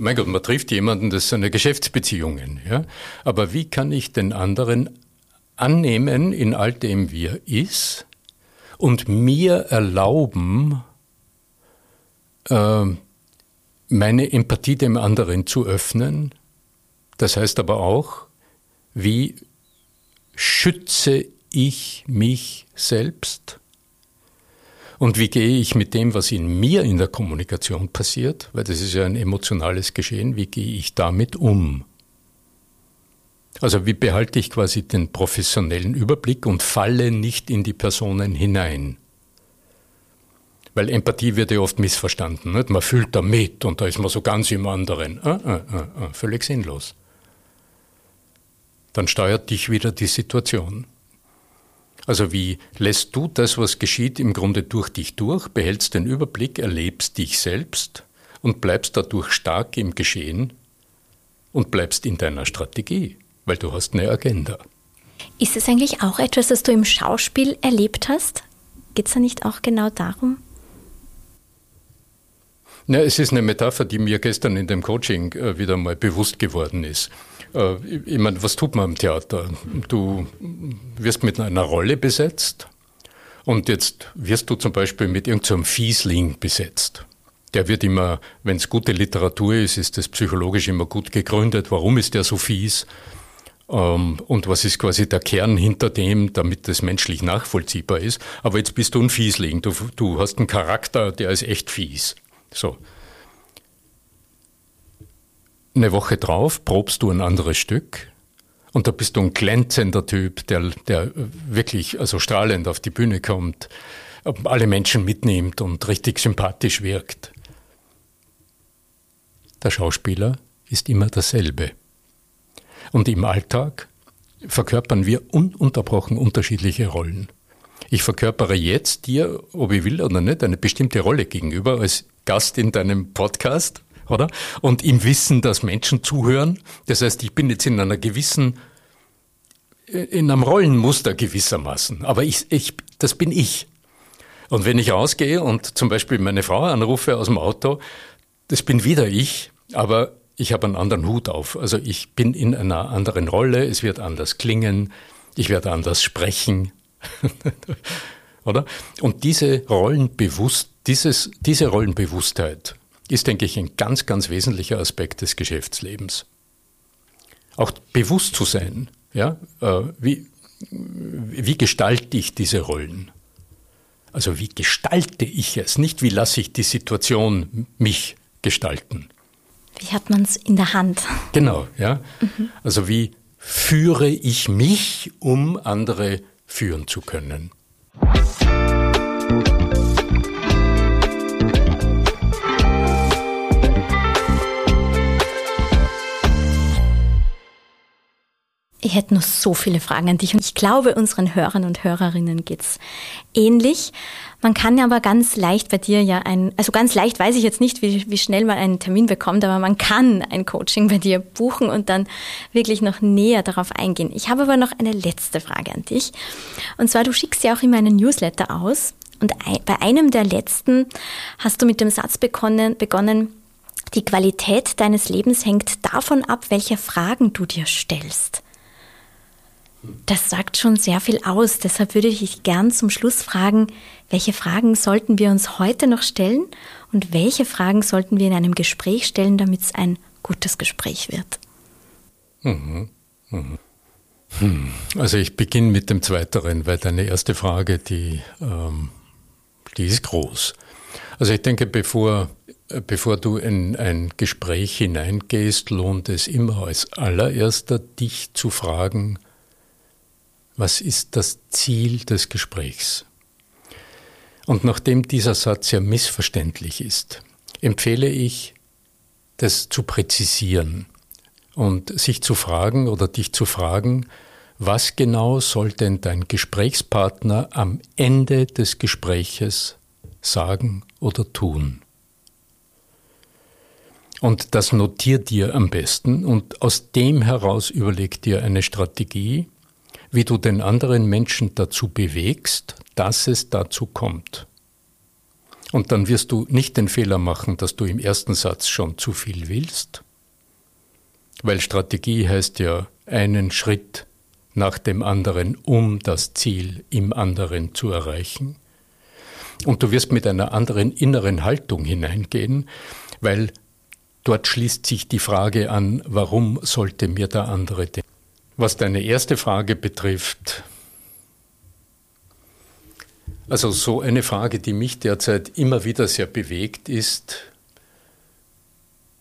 [SPEAKER 3] mein Gott, man trifft jemanden, das sind Geschäftsbeziehungen. Ja, aber wie kann ich den anderen annehmen in all dem, wie er ist, und mir erlauben, äh, meine Empathie dem anderen zu öffnen? Das heißt aber auch, wie schütze ich mich selbst? Und wie gehe ich mit dem, was in mir in der Kommunikation passiert, weil das ist ja ein emotionales Geschehen, wie gehe ich damit um? Also wie behalte ich quasi den professionellen Überblick und falle nicht in die Personen hinein? Weil Empathie wird ja oft missverstanden. Nicht? Man fühlt da mit und da ist man so ganz im anderen. Ah, ah, ah, ah, völlig sinnlos. Dann steuert dich wieder die Situation. Also wie lässt du das, was geschieht, im Grunde durch dich durch, behältst den Überblick, erlebst dich selbst und bleibst dadurch stark im Geschehen und bleibst in deiner Strategie, weil du hast eine Agenda.
[SPEAKER 2] Ist es eigentlich auch etwas, das du im Schauspiel erlebt hast? Geht es da nicht auch genau darum?
[SPEAKER 3] Ja, es ist eine Metapher, die mir gestern in dem Coaching äh, wieder mal bewusst geworden ist. Äh, ich meine, was tut man im Theater? Du wirst mit einer Rolle besetzt und jetzt wirst du zum Beispiel mit irgendeinem Fiesling besetzt. Der wird immer, wenn es gute Literatur ist, ist das psychologisch immer gut gegründet. Warum ist der so fies? Ähm, und was ist quasi der Kern hinter dem, damit das menschlich nachvollziehbar ist? Aber jetzt bist du ein Fiesling. Du, du hast einen Charakter, der ist echt fies. So. Eine Woche drauf probst du ein anderes Stück und da bist du ein glänzender Typ, der, der wirklich also strahlend auf die Bühne kommt, alle Menschen mitnimmt und richtig sympathisch wirkt. Der Schauspieler ist immer dasselbe. Und im Alltag verkörpern wir ununterbrochen unterschiedliche Rollen. Ich verkörpere jetzt dir, ob ich will oder nicht, eine bestimmte Rolle gegenüber als Gast in deinem Podcast oder? Und im Wissen, dass Menschen zuhören. Das heißt, ich bin jetzt in einer gewissen, in einem Rollenmuster gewissermaßen. Aber ich, ich, das bin ich. Und wenn ich rausgehe und zum Beispiel meine Frau anrufe aus dem Auto, das bin wieder ich, aber ich habe einen anderen Hut auf. Also ich bin in einer anderen Rolle, es wird anders klingen, ich werde anders sprechen. <laughs> Oder? Und diese Rollenbewusst, dieses, diese Rollenbewusstheit, ist, denke ich, ein ganz, ganz wesentlicher Aspekt des Geschäftslebens. Auch bewusst zu sein, ja, äh, wie, wie gestalte ich diese Rollen? Also wie gestalte ich es? Nicht wie lasse ich die Situation mich gestalten.
[SPEAKER 2] Wie hat man es in der Hand?
[SPEAKER 3] Genau, ja. Mhm. Also wie führe ich mich, um andere führen zu können?
[SPEAKER 2] Ich hätte noch so viele Fragen an dich und ich glaube, unseren Hörern und Hörerinnen geht es ähnlich. Man kann ja aber ganz leicht bei dir ja ein, also ganz leicht weiß ich jetzt nicht, wie, wie schnell man einen Termin bekommt, aber man kann ein Coaching bei dir buchen und dann wirklich noch näher darauf eingehen. Ich habe aber noch eine letzte Frage an dich. Und zwar, du schickst ja auch immer einen Newsletter aus und bei einem der letzten hast du mit dem Satz begonnen, begonnen die Qualität deines Lebens hängt davon ab, welche Fragen du dir stellst. Das sagt schon sehr viel aus. Deshalb würde ich gern zum Schluss fragen, welche Fragen sollten wir uns heute noch stellen und welche Fragen sollten wir in einem Gespräch stellen, damit es ein gutes Gespräch wird?
[SPEAKER 3] Mhm. Mhm. Hm. Also ich beginne mit dem Zweiteren, weil deine erste Frage, die, ähm, die ist groß. Also ich denke, bevor, bevor du in ein Gespräch hineingehst, lohnt es immer als allererster, dich zu fragen, was ist das Ziel des Gesprächs? Und nachdem dieser Satz ja missverständlich ist, empfehle ich, das zu präzisieren und sich zu fragen oder dich zu fragen, was genau soll denn dein Gesprächspartner am Ende des Gespräches sagen oder tun? Und das notiert dir am besten und aus dem heraus überleg dir eine Strategie, wie du den anderen Menschen dazu bewegst, dass es dazu kommt. Und dann wirst du nicht den Fehler machen, dass du im ersten Satz schon zu viel willst, weil Strategie heißt ja einen Schritt nach dem anderen, um das Ziel im anderen zu erreichen. Und du wirst mit einer anderen inneren Haltung hineingehen, weil dort schließt sich die Frage an, warum sollte mir der andere denken? Was deine erste Frage betrifft, also so eine Frage, die mich derzeit immer wieder sehr bewegt, ist,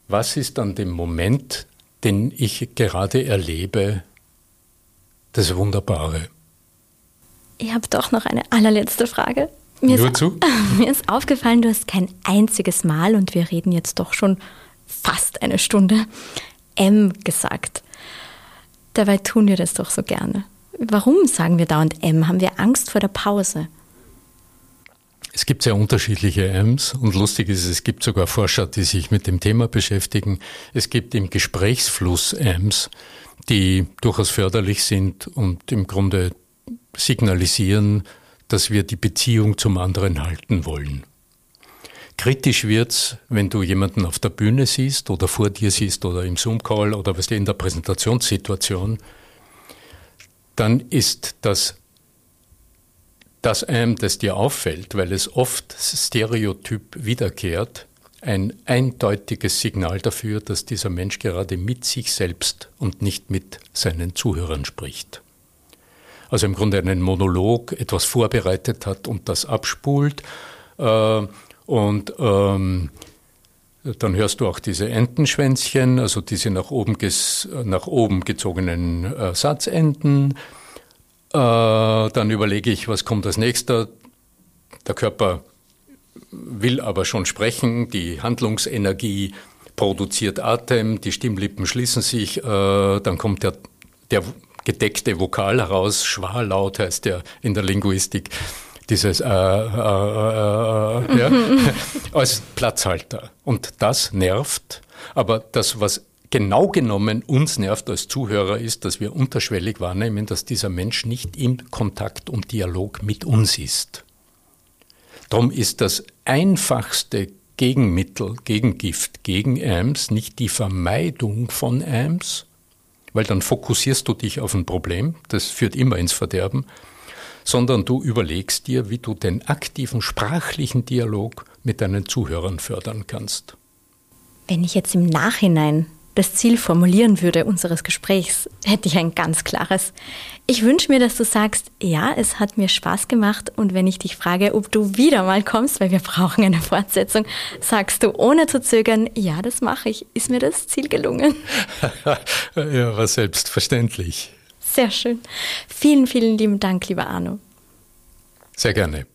[SPEAKER 3] was ist an dem Moment, den ich gerade erlebe, das Wunderbare?
[SPEAKER 2] Ich habe doch noch eine allerletzte Frage. Mir
[SPEAKER 3] Nur
[SPEAKER 2] ist,
[SPEAKER 3] zu? <laughs>
[SPEAKER 2] Mir ist aufgefallen, du hast kein einziges Mal, und wir reden jetzt doch schon fast eine Stunde, M gesagt. Dabei tun wir das doch so gerne. Warum sagen wir dauernd M? Haben wir Angst vor der Pause?
[SPEAKER 3] Es gibt sehr unterschiedliche Ms und lustig ist, es gibt sogar Forscher, die sich mit dem Thema beschäftigen. Es gibt im Gesprächsfluss Ms, die durchaus förderlich sind und im Grunde signalisieren, dass wir die Beziehung zum anderen halten wollen. Kritisch wird's, wenn du jemanden auf der Bühne siehst oder vor dir siehst oder im Zoom-Call oder was in der Präsentationssituation, dann ist das das einem, das dir auffällt, weil es oft stereotyp wiederkehrt, ein eindeutiges Signal dafür, dass dieser Mensch gerade mit sich selbst und nicht mit seinen Zuhörern spricht. Also im Grunde einen Monolog, etwas vorbereitet hat und das abspult. Äh, und ähm, dann hörst du auch diese Entenschwänzchen, also diese nach oben, nach oben gezogenen äh, Satzenden. Äh, dann überlege ich, was kommt als nächster. Der Körper will aber schon sprechen, die Handlungsenergie produziert Atem, die Stimmlippen schließen sich, äh, dann kommt der, der gedeckte Vokal heraus, Schwarlaut heißt der in der Linguistik, dieses äh, äh, äh, ja, <laughs> als Platzhalter. Und das nervt, aber das, was genau genommen uns nervt als Zuhörer ist, dass wir unterschwellig wahrnehmen, dass dieser Mensch nicht im Kontakt und Dialog mit uns ist. Darum ist das einfachste Gegenmittel, Gegengift gegen AMS nicht die Vermeidung von AMS, weil dann fokussierst du dich auf ein Problem, das führt immer ins Verderben, sondern du überlegst dir, wie du den aktiven sprachlichen Dialog mit deinen Zuhörern fördern kannst.
[SPEAKER 2] Wenn ich jetzt im Nachhinein das Ziel formulieren würde unseres Gesprächs, hätte ich ein ganz klares. Ich wünsche mir, dass du sagst, ja, es hat mir Spaß gemacht und wenn ich dich frage, ob du wieder mal kommst, weil wir brauchen eine Fortsetzung, sagst du ohne zu zögern, ja, das mache ich. Ist mir das Ziel gelungen? <laughs>
[SPEAKER 3] ja, war selbstverständlich.
[SPEAKER 2] Sehr schön. Vielen, vielen lieben Dank, lieber Arno.
[SPEAKER 3] Sehr gerne.